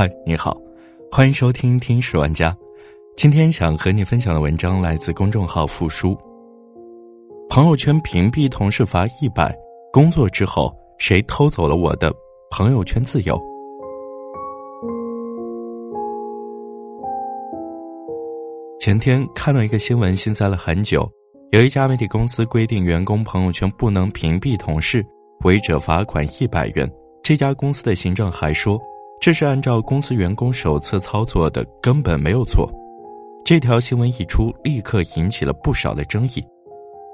嗨，你好，欢迎收听《听十万家》。今天想和你分享的文章来自公众号“复书”。朋友圈屏蔽同事罚一百，工作之后谁偷走了我的朋友圈自由？前天看到一个新闻，心塞了很久。有一家媒体公司规定，员工朋友圈不能屏蔽同事，违者罚款一百元。这家公司的行政还说。这是按照公司员工手册操作的，根本没有错。这条新闻一出，立刻引起了不少的争议。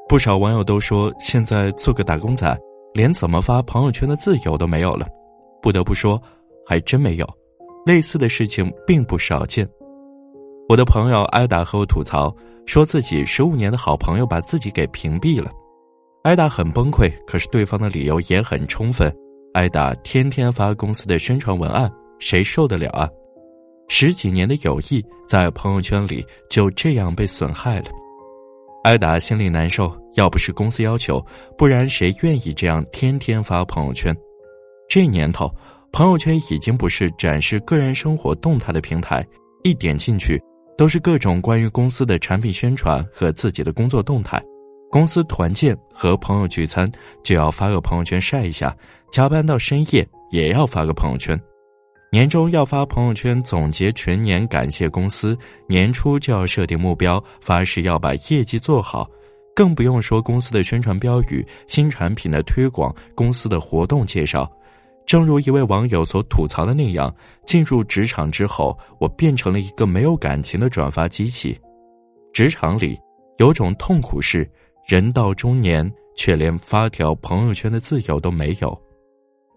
不少网友都说，现在做个打工仔，连怎么发朋友圈的自由都没有了。不得不说，还真没有。类似的事情并不少见。我的朋友艾达和我吐槽，说自己十五年的好朋友把自己给屏蔽了。艾达很崩溃，可是对方的理由也很充分。艾达天天发公司的宣传文案，谁受得了啊？十几年的友谊在朋友圈里就这样被损害了，艾达心里难受。要不是公司要求，不然谁愿意这样天天发朋友圈？这年头，朋友圈已经不是展示个人生活动态的平台，一点进去都是各种关于公司的产品宣传和自己的工作动态。公司团建和朋友聚餐就要发个朋友圈晒一下，加班到深夜也要发个朋友圈，年终要发朋友圈总结全年，感谢公司，年初就要设定目标，发誓要把业绩做好，更不用说公司的宣传标语、新产品的推广、公司的活动介绍。正如一位网友所吐槽的那样，进入职场之后，我变成了一个没有感情的转发机器。职场里有种痛苦是。人到中年，却连发条朋友圈的自由都没有。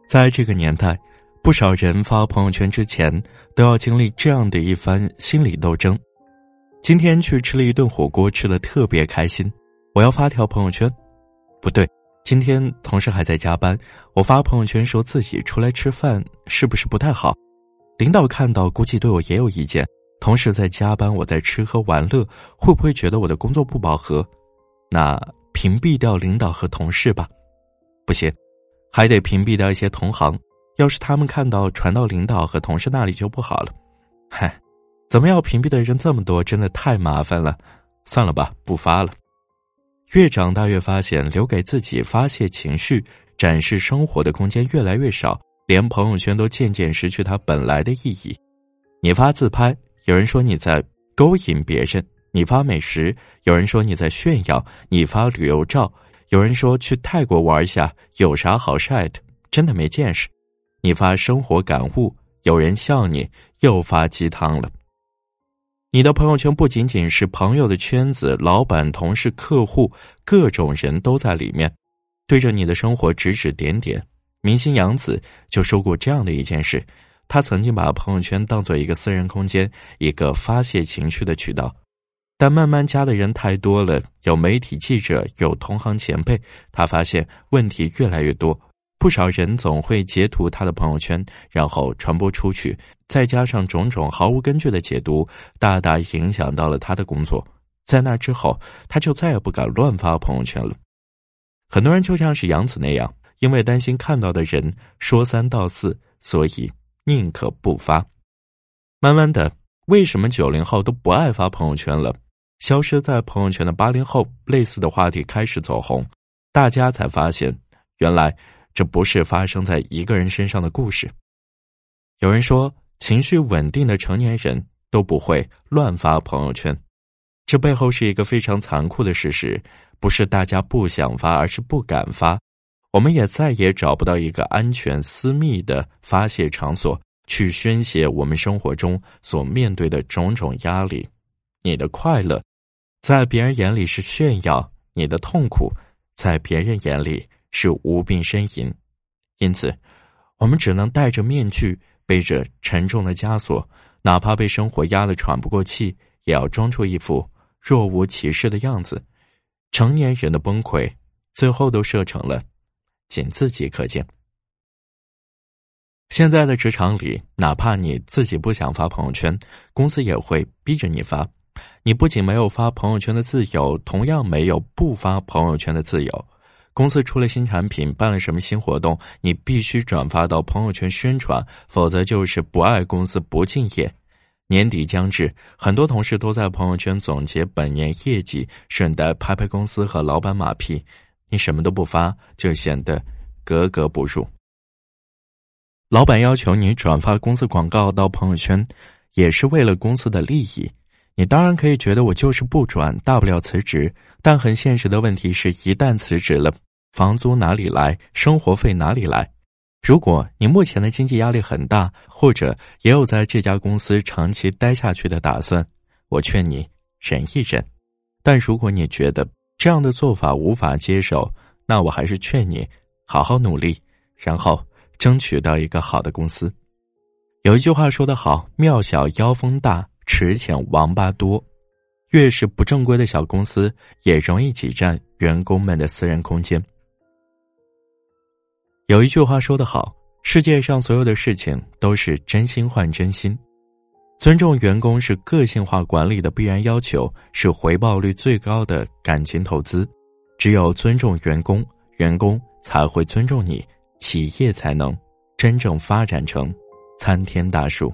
在这个年代，不少人发朋友圈之前都要经历这样的一番心理斗争。今天去吃了一顿火锅，吃的特别开心，我要发条朋友圈。不对，今天同事还在加班，我发朋友圈说自己出来吃饭，是不是不太好？领导看到估计对我也有意见。同事在加班，我在吃喝玩乐，会不会觉得我的工作不饱和？那屏蔽掉领导和同事吧，不行，还得屏蔽掉一些同行。要是他们看到传到领导和同事那里就不好了。嗨，怎么要屏蔽的人这么多，真的太麻烦了。算了吧，不发了。越长大越发现，留给自己发泄情绪、展示生活的空间越来越少，连朋友圈都渐渐失去它本来的意义。你发自拍，有人说你在勾引别人。你发美食，有人说你在炫耀；你发旅游照，有人说去泰国玩一下，有啥好晒的？真的没见识。你发生活感悟，有人笑你又发鸡汤了。你的朋友圈不仅仅是朋友的圈子，老板、同事、客户，各种人都在里面，对着你的生活指指点点。明星杨紫就说过这样的一件事：，他曾经把朋友圈当做一个私人空间，一个发泄情绪的渠道。但慢慢加的人太多了，有媒体记者，有同行前辈，他发现问题越来越多。不少人总会截图他的朋友圈，然后传播出去，再加上种种毫无根据的解读，大大影响到了他的工作。在那之后，他就再也不敢乱发朋友圈了。很多人就像是杨子那样，因为担心看到的人说三道四，所以宁可不发。慢慢的，为什么九零后都不爱发朋友圈了？消失在朋友圈的八零后，类似的话题开始走红，大家才发现，原来这不是发生在一个人身上的故事。有人说，情绪稳定的成年人都不会乱发朋友圈，这背后是一个非常残酷的事实，不是大家不想发，而是不敢发。我们也再也找不到一个安全、私密的发泄场所，去宣泄我们生活中所面对的种种压力。你的快乐。在别人眼里是炫耀，你的痛苦在别人眼里是无病呻吟，因此，我们只能戴着面具，背着沉重的枷锁，哪怕被生活压得喘不过气，也要装出一副若无其事的样子。成年人的崩溃，最后都设成了仅自己可见。现在的职场里，哪怕你自己不想发朋友圈，公司也会逼着你发。你不仅没有发朋友圈的自由，同样没有不发朋友圈的自由。公司出了新产品，办了什么新活动，你必须转发到朋友圈宣传，否则就是不爱公司、不敬业。年底将至，很多同事都在朋友圈总结本年业绩，顺带拍拍公司和老板马屁。你什么都不发，就显得格格不入。老板要求你转发公司广告到朋友圈，也是为了公司的利益。你当然可以觉得我就是不转，大不了辞职。但很现实的问题是，一旦辞职了，房租哪里来？生活费哪里来？如果你目前的经济压力很大，或者也有在这家公司长期待下去的打算，我劝你忍一忍。但如果你觉得这样的做法无法接受，那我还是劝你好好努力，然后争取到一个好的公司。有一句话说得好：“庙小妖风大，池浅王八多。”越是不正规的小公司，也容易挤占员工们的私人空间。有一句话说得好：“世界上所有的事情都是真心换真心，尊重员工是个性化管理的必然要求，是回报率最高的感情投资。只有尊重员工，员工才会尊重你，企业才能真正发展成参天大树。”